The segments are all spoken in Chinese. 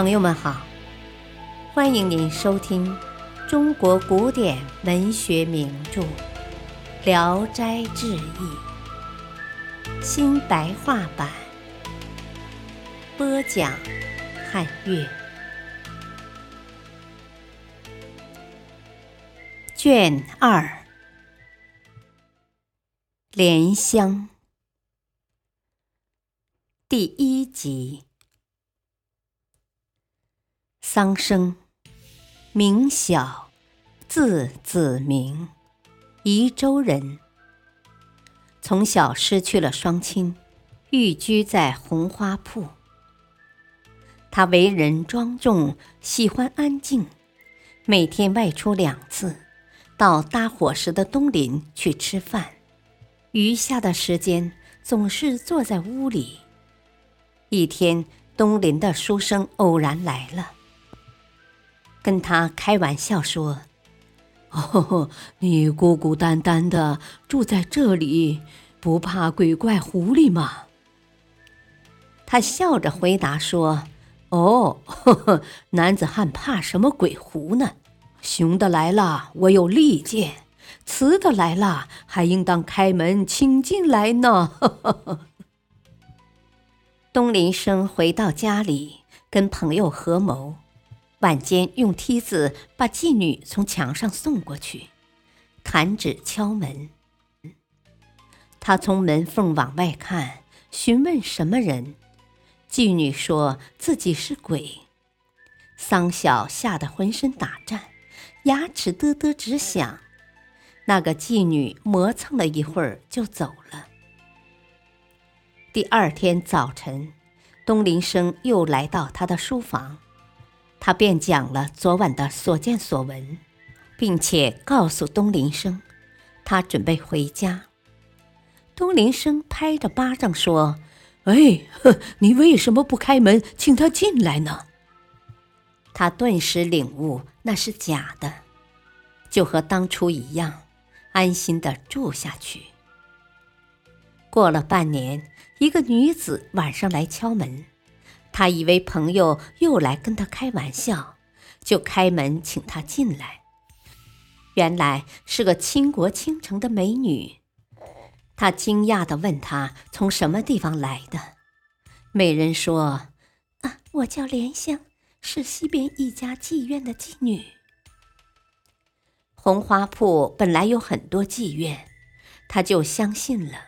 朋友们好，欢迎您收听中国古典文学名著《聊斋志异》新白话版，播讲汉乐，卷二，莲香，第一集。桑生，名晓，字子明，宜州人。从小失去了双亲，寓居在红花铺。他为人庄重，喜欢安静，每天外出两次，到搭伙食的东林去吃饭，余下的时间总是坐在屋里。一天，东林的书生偶然来了。跟他开玩笑说：“哦，你孤孤单单的住在这里，不怕鬼怪狐狸吗？”他笑着回答说：“哦，呵呵，男子汉怕什么鬼狐呢？雄的来了，我有利剑；雌的来了，还应当开门请进来呢。”呵呵呵。东林生回到家里，跟朋友合谋。晚间用梯子把妓女从墙上送过去，弹指敲门。他从门缝往外看，询问什么人。妓女说自己是鬼。桑晓吓得浑身打颤，牙齿嘚嘚直响。那个妓女磨蹭了一会儿就走了。第二天早晨，东林生又来到他的书房。他便讲了昨晚的所见所闻，并且告诉东林生，他准备回家。东林生拍着巴掌说：“哎，你为什么不开门请他进来呢？”他顿时领悟那是假的，就和当初一样，安心的住下去。过了半年，一个女子晚上来敲门。他以为朋友又来跟他开玩笑，就开门请他进来。原来是个倾国倾城的美女。他惊讶地问她从什么地方来的。美人说：“啊，我叫莲香，是西边一家妓院的妓女。红花铺本来有很多妓院，他就相信了，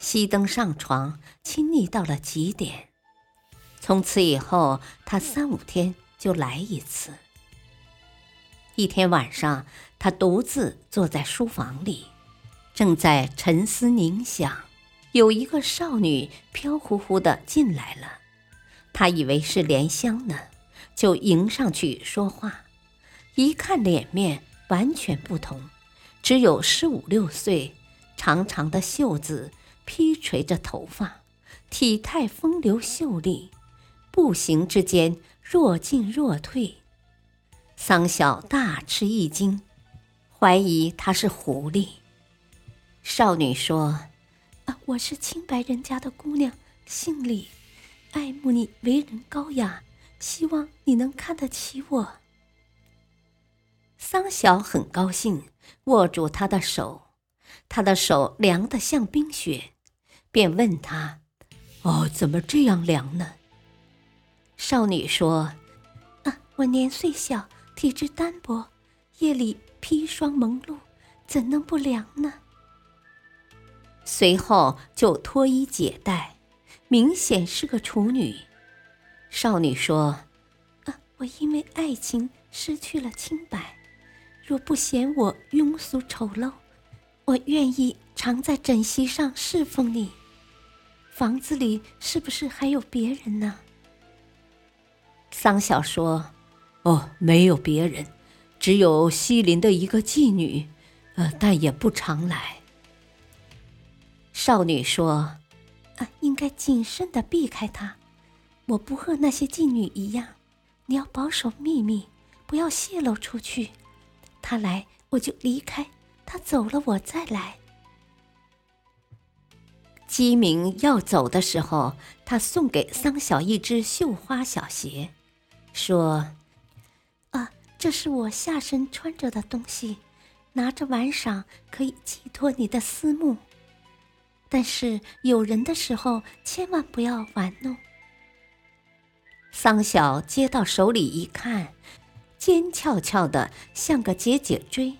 熄灯上床，亲昵到了极点。”从此以后，他三五天就来一次。一天晚上，他独自坐在书房里，正在沉思冥想，有一个少女飘忽忽的进来了。他以为是莲香呢，就迎上去说话。一看脸面完全不同，只有十五六岁，长长的袖子披垂着头发，体态风流秀丽。步行之间若进若退，桑晓大吃一惊，怀疑她是狐狸。少女说：“啊，我是清白人家的姑娘，姓李，爱慕你为人高雅，希望你能看得起我。”桑晓很高兴，握住他的手，他的手凉得像冰雪，便问他：“哦，怎么这样凉呢？”少女说：“啊，我年岁小，体质单薄，夜里披霜蒙露，怎能不凉呢？”随后就脱衣解带，明显是个处女。少女说：“啊，我因为爱情失去了清白，若不嫌我庸俗丑陋，我愿意常在枕席上侍奉你。房子里是不是还有别人呢？”桑晓说：“哦，没有别人，只有西林的一个妓女，呃，但也不常来。”少女说：“啊，应该谨慎的避开她。我不和那些妓女一样，你要保守秘密，不要泄露出去。他来我就离开，他走了我再来。”鸡鸣要走的时候，他送给桑晓一只绣花小鞋。说：“啊，这是我下身穿着的东西，拿着玩赏可以寄托你的思慕。但是有人的时候，千万不要玩弄。”桑晓接到手里一看，尖翘翘的，像个结节锥，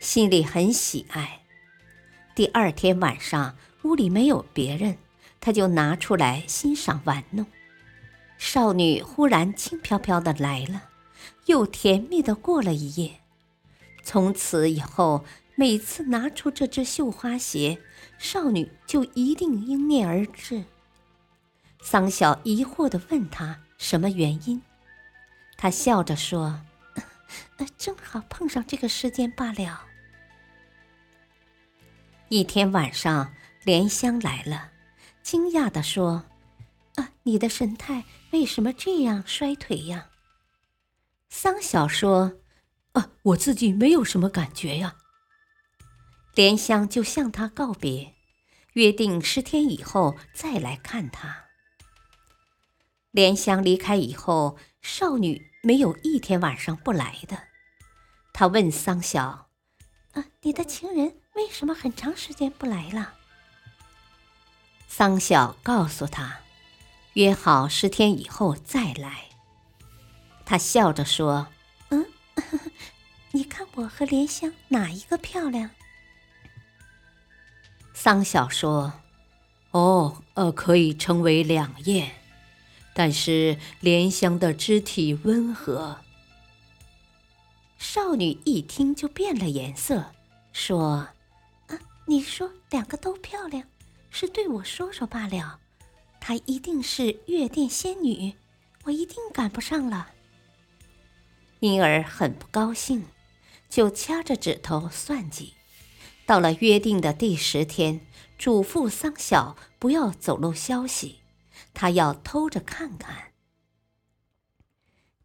心里很喜爱。第二天晚上，屋里没有别人，他就拿出来欣赏玩弄。少女忽然轻飘飘的来了，又甜蜜的过了一夜。从此以后，每次拿出这只绣花鞋，少女就一定应念而至。桑晓疑惑的问他什么原因，他笑着说：“正好碰上这个时间罢了。”一天晚上，莲香来了，惊讶的说：“，你的神态为什么这样衰退呀？”桑晓说：“啊，我自己没有什么感觉呀。”莲香就向他告别，约定十天以后再来看他。莲香离开以后，少女没有一天晚上不来的。她问桑晓：“啊，你的情人？”为什么很长时间不来了？桑晓告诉他，约好十天以后再来。他笑着说：“嗯，你看我和莲香哪一个漂亮？”桑晓说：“哦，呃，可以称为两艳，但是莲香的肢体温和。”少女一听就变了颜色，说。啊你说两个都漂亮，是对我说说罢了。她一定是月殿仙女，我一定赶不上了。因而很不高兴，就掐着指头算计。到了约定的第十天，嘱咐桑晓不要走漏消息，他要偷着看看。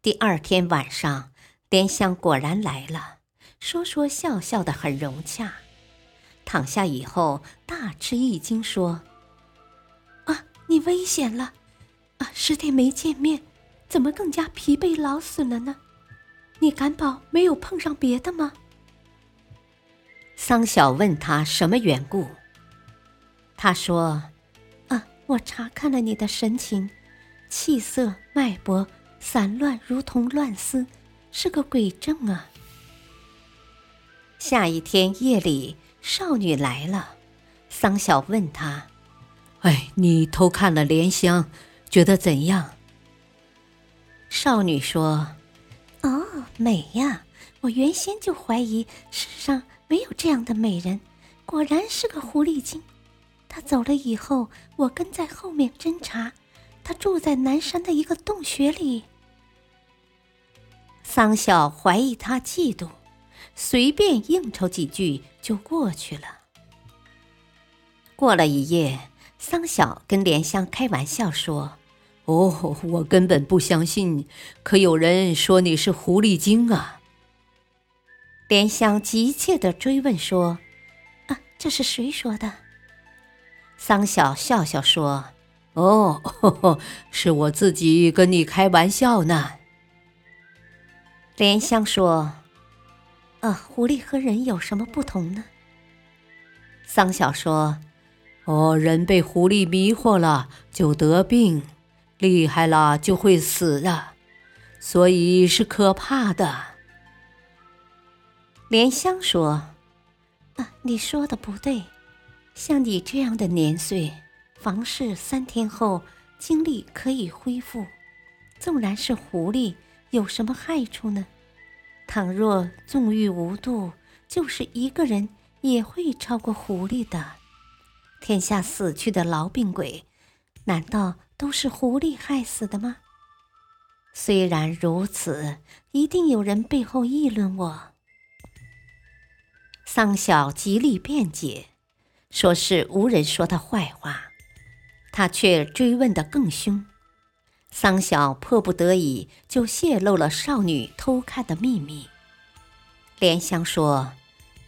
第二天晚上，莲香果然来了，说说笑笑的，很融洽。躺下以后，大吃一惊，说：“，你危险了！啊，十天没见面，怎么更加疲惫劳损了呢？你敢保没有碰上别的吗？”桑晓问他什么缘故，他说：“啊，我查看了你的神情，气色脉搏散乱，如同乱丝，是个鬼症啊。”下一天夜里。少女来了，桑晓问她：“哎，你偷看了莲香，觉得怎样？”少女说：“哦，美呀！我原先就怀疑世上没有这样的美人，果然是个狐狸精。她走了以后，我跟在后面侦查，她住在南山的一个洞穴里。”桑晓怀疑她嫉妒。随便应酬几句就过去了。过了一夜，桑晓跟莲香开玩笑说：“哦，我根本不相信，可有人说你是狐狸精啊。”莲香急切地追问说：“啊，这是谁说的？”桑晓笑笑说：“哦，是我自己跟你开玩笑呢。”莲香说。啊，狐狸和人有什么不同呢？桑晓说：“哦，人被狐狸迷惑了就得病，厉害了就会死的，所以是可怕的。”莲香说：“啊，你说的不对，像你这样的年岁，房事三天后精力可以恢复，纵然是狐狸，有什么害处呢？”倘若纵欲无度，就是一个人也会超过狐狸的。天下死去的痨病鬼，难道都是狐狸害死的吗？虽然如此，一定有人背后议论我。桑晓极力辩解，说是无人说他坏话，他却追问得更凶。桑晓迫不得已，就泄露了少女偷看的秘密。莲香说：“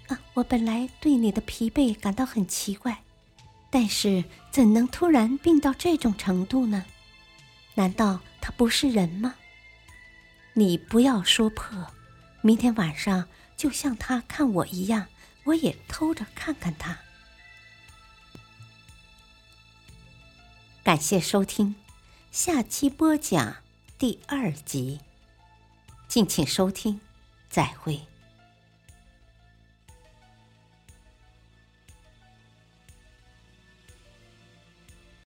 啊，我本来对你的疲惫感到很奇怪，但是怎能突然病到这种程度呢？难道他不是人吗？你不要说破，明天晚上就像他看我一样，我也偷着看看他。感谢收听，下期播讲第二集，敬请收听，再会。